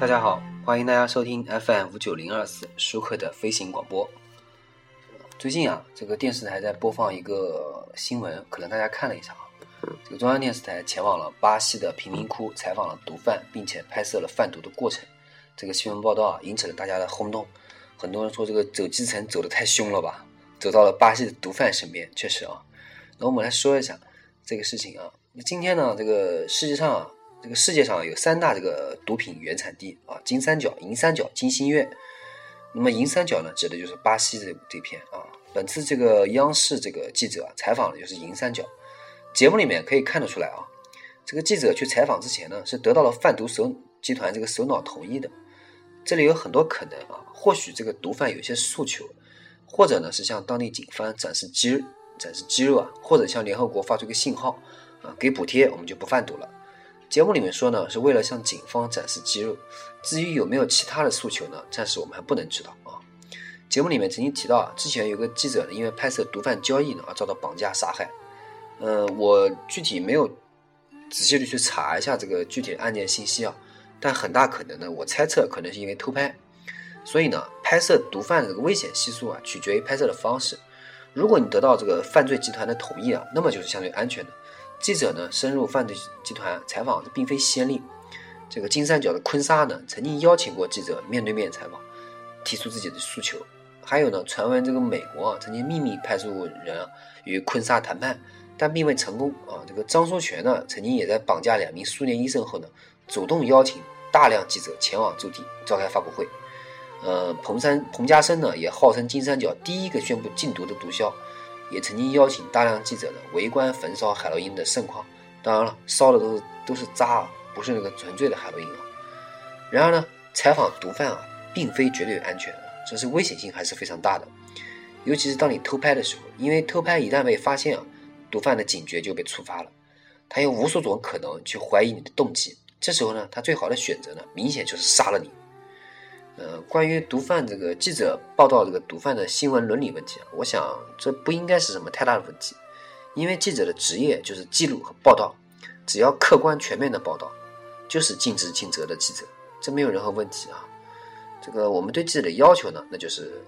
大家好，欢迎大家收听 FM 五九零二四舒克的飞行广播。最近啊，这个电视台在播放一个新闻，可能大家看了一下啊。这个中央电视台前往了巴西的贫民窟，采访了毒贩，并且拍摄了贩毒的过程。这个新闻报道啊，引起了大家的轰动。很多人说这个走基层走的太凶了吧，走到了巴西的毒贩身边。确实啊，那我们来说一下这个事情啊。那今天呢，这个世界上啊，这个世界上有三大这个毒品原产地啊，金三角、银三角、金星月。那么银三角呢，指的就是巴西这这片啊。本次这个央视这个记者采访的就是银三角。节目里面可以看得出来啊，这个记者去采访之前呢，是得到了贩毒首集团这个首脑同意的。这里有很多可能啊，或许这个毒贩有些诉求，或者呢是向当地警方展示肌展示肌肉啊，或者向联合国发出一个信号啊，给补贴我们就不贩毒了。节目里面说呢，是为了向警方展示肌肉。至于有没有其他的诉求呢，暂时我们还不能知道啊。节目里面曾经提到啊，之前有个记者呢，因为拍摄毒贩交易呢而遭到绑架杀害。嗯，我具体没有仔细的去查一下这个具体的案件信息啊，但很大可能呢，我猜测可能是因为偷拍，所以呢，拍摄毒贩这个危险系数啊，取决于拍摄的方式。如果你得到这个犯罪集团的同意啊，那么就是相对安全的。记者呢，深入犯罪集团采访，这并非先例。这个金三角的坤沙呢，曾经邀请过记者面对面采访，提出自己的诉求。还有呢，传闻这个美国啊，曾经秘密派出人啊与坤沙谈判。但并未成功啊！这个张书全呢，曾经也在绑架两名苏联医生后呢，主动邀请大量记者前往驻地召开发布会。呃，彭山彭家生呢，也号称金三角第一个宣布禁毒的毒枭，也曾经邀请大量记者呢围观焚烧海洛因的盛况。当然了，烧的都是都是渣啊，不是那个纯粹的海洛因啊。然而呢，采访毒贩啊，并非绝对安全，这是危险性还是非常大的。尤其是当你偷拍的时候，因为偷拍一旦被发现啊。毒贩的警觉就被触发了，他有无数种可能去怀疑你的动机。这时候呢，他最好的选择呢，明显就是杀了你。呃，关于毒贩这个记者报道这个毒贩的新闻伦理问题啊，我想这不应该是什么太大的问题，因为记者的职业就是记录和报道，只要客观全面的报道，就是尽职尽责的记者，这没有任何问题啊。这个我们对记者的要求呢，那就是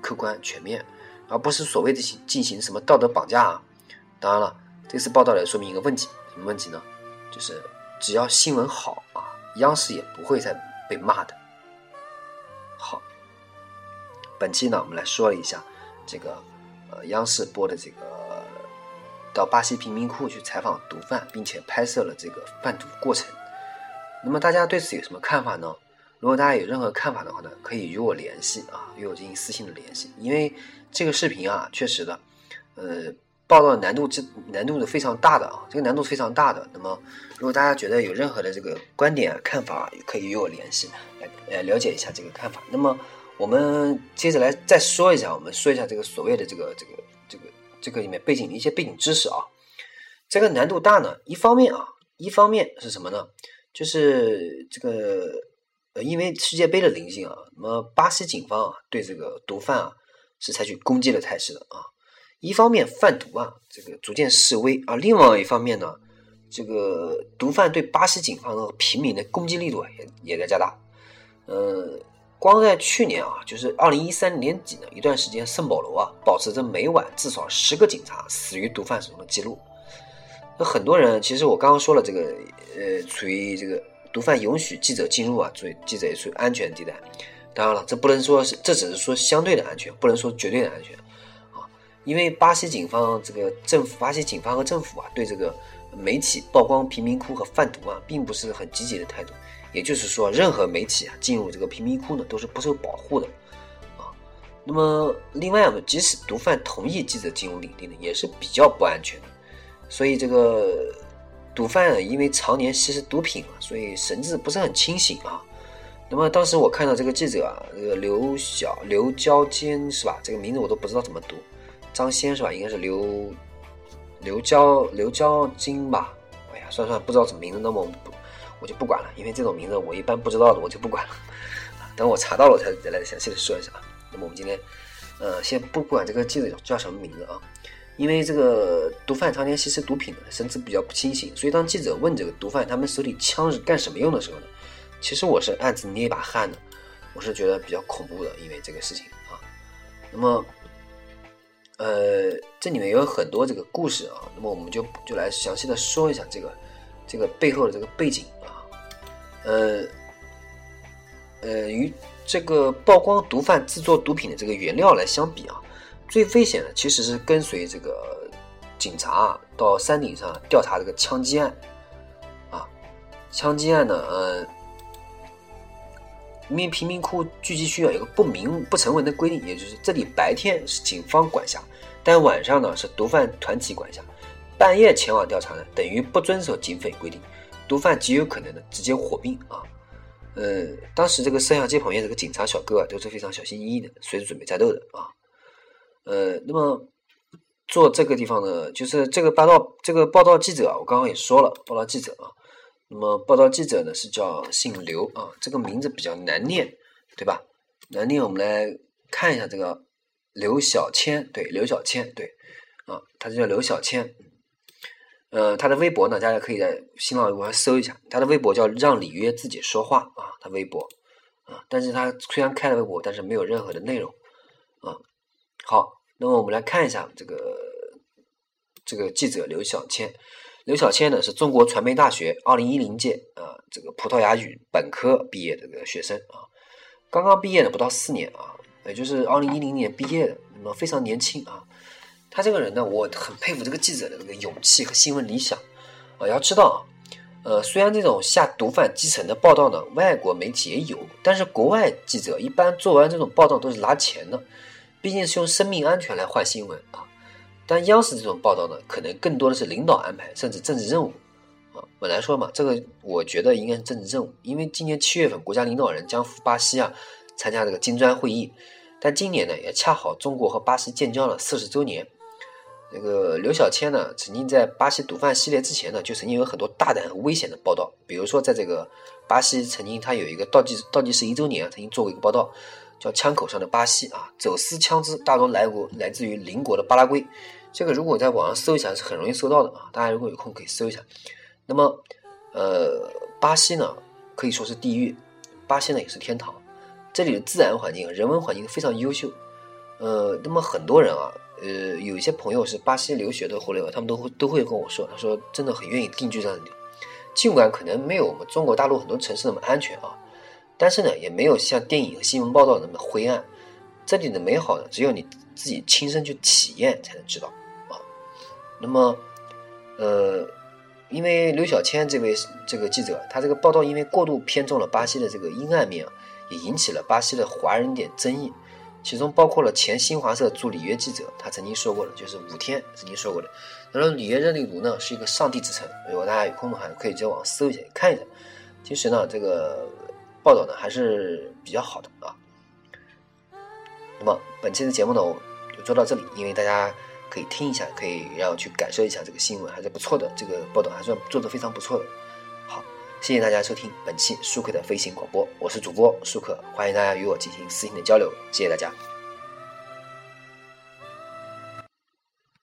客观全面，而不是所谓的进行什么道德绑架啊。当然了，这次报道来说明一个问题，什么问题呢？就是只要新闻好啊，央视也不会再被骂的。好，本期呢，我们来说了一下这个呃，央视播的这个到巴西贫民窟去采访毒贩，并且拍摄了这个贩毒过程。那么大家对此有什么看法呢？如果大家有任何看法的话呢，可以与我联系啊，与我进行私信的联系。因为这个视频啊，确实的，呃。报道的难度这难度是非常大的啊，这个难度非常大的。那么，如果大家觉得有任何的这个观点看法也，可以与我联系，来呃了解一下这个看法。那么，我们接着来再说一下，我们说一下这个所谓的这个这个这个这个里面背景的一些背景知识啊。这个难度大呢，一方面啊，一方面是什么呢？就是这个呃，因为世界杯的临近啊，那么巴西警方啊对这个毒贩啊是采取攻击的态势的啊。一方面贩毒啊，这个逐渐式微啊；另外一方面呢，这个毒贩对巴西警方和平民的攻击力度也也在加大。呃，光在去年啊，就是二零一三年底呢一段时间，圣保罗啊保持着每晚至少十个警察死于毒贩手中的记录。那很多人其实我刚刚说了，这个呃，处于这个毒贩允许记者进入啊，所以记者也处于安全地带。当然了，这不能说是，这只是说相对的安全，不能说绝对的安全。因为巴西警方这个政府，巴西警方和政府啊，对这个媒体曝光贫民窟和贩毒啊，并不是很积极的态度。也就是说，任何媒体啊进入这个贫民窟呢，都是不受保护的啊。那么，另外呢，即使毒贩同意记者进入领地呢，也是比较不安全的。所以，这个毒贩因为常年吸食毒品啊，所以神志不是很清醒啊。那么，当时我看到这个记者啊，这个刘小刘娇坚是吧？这个名字我都不知道怎么读。张先是吧？应该是刘刘娇刘娇金吧？哎呀，算算不知道什么名字，那么不我就不管了，因为这种名字我一般不知道的，我就不管了。等我查到了，我才再来详细的说一下。那么我们今天呃，先不管这个记者叫什么名字啊，因为这个毒贩常年吸食毒品的，神志比较不清醒，所以当记者问这个毒贩他们手里枪是干什么用的时候呢，其实我是暗自捏一把汗的，我是觉得比较恐怖的，因为这个事情啊。那么，呃，这里面有很多这个故事啊，那么我们就就来详细的说一下这个这个背后的这个背景啊，呃，呃，与这个曝光毒贩制作毒品的这个原料来相比啊，最危险的其实是跟随这个警察到山顶上调查这个枪击案啊，枪击案呢，呃。因为贫民窟聚集区啊有个不明不成文的规定，也就是这里白天是警方管辖，但晚上呢是毒贩团体管辖。半夜前往调查呢，等于不遵守警匪规定，毒贩极有可能呢直接火并啊。呃，当时这个摄像机旁边这个警察小哥啊都是非常小心翼翼的，随时准备战斗的啊。呃，那么做这个地方呢，就是这个报道这个报道记者啊，我刚刚也说了，报道记者啊。那么报道记者呢是叫姓刘啊，这个名字比较难念，对吧？难念，我们来看一下这个刘小千，对，刘小千，对，啊，他就叫刘小千，呃，他的微博呢，大家可以在新浪微博上搜一下，他的微博叫让里约自己说话啊，他微博啊，但是他虽然开了微博，但是没有任何的内容啊。好，那么我们来看一下这个这个记者刘小千。刘小千呢是中国传媒大学二零一零届啊这个葡萄牙语本科毕业的这个学生啊，刚刚毕业的不到四年啊，也就是二零一零年毕业的，那么非常年轻啊。他这个人呢，我很佩服这个记者的这个勇气和新闻理想啊。要知道啊，呃，虽然这种下毒贩基层的报道呢，外国媒体也有，但是国外记者一般做完这种报道都是拿钱的，毕竟是用生命安全来换新闻啊。但央视这种报道呢，可能更多的是领导安排，甚至政治任务啊。本来说嘛，这个我觉得应该是政治任务，因为今年七月份国家领导人将赴巴西啊参加这个金砖会议，但今年呢也恰好中国和巴西建交了四十周年。那个刘晓谦呢，曾经在巴西毒贩系列之前呢，就曾经有很多大胆和危险的报道，比如说在这个巴西曾经他有一个倒计倒计时一周年，曾经做过一个报道，叫枪口上的巴西啊，走私枪支大多来国来自于邻国的巴拉圭。这个如果在网上搜一下是很容易搜到的啊，大家如果有空可以搜一下。那么，呃，巴西呢可以说是地狱，巴西呢也是天堂，这里的自然环境、人文环境非常优秀。呃，那么很多人啊，呃，有一些朋友是巴西留学的回来，他们都会都会跟我说，他说真的很愿意定居在那里。尽管可能没有我们中国大陆很多城市那么安全啊，但是呢，也没有像电影和新闻报道那么灰暗。这里的美好呢，只有你自己亲身去体验才能知道。那么，呃，因为刘小千这位这个记者，他这个报道因为过度偏重了巴西的这个阴暗面，也引起了巴西的华人点争议，其中包括了前新华社驻里约记者，他曾经说过的，就是五天曾经说过的，他说里约热内卢呢是一个上帝之城，如果大家有空的话，可以在网上搜一下看一下。其实呢，这个报道呢还是比较好的啊。那么本期的节目呢，我就做到这里，因为大家。可以听一下，可以让我去感受一下这个新闻，还是不错的。这个报道还算做得非常不错的。好，谢谢大家收听本期舒克的飞行广播，我是主播舒克，欢迎大家与我进行私信的交流，谢谢大家。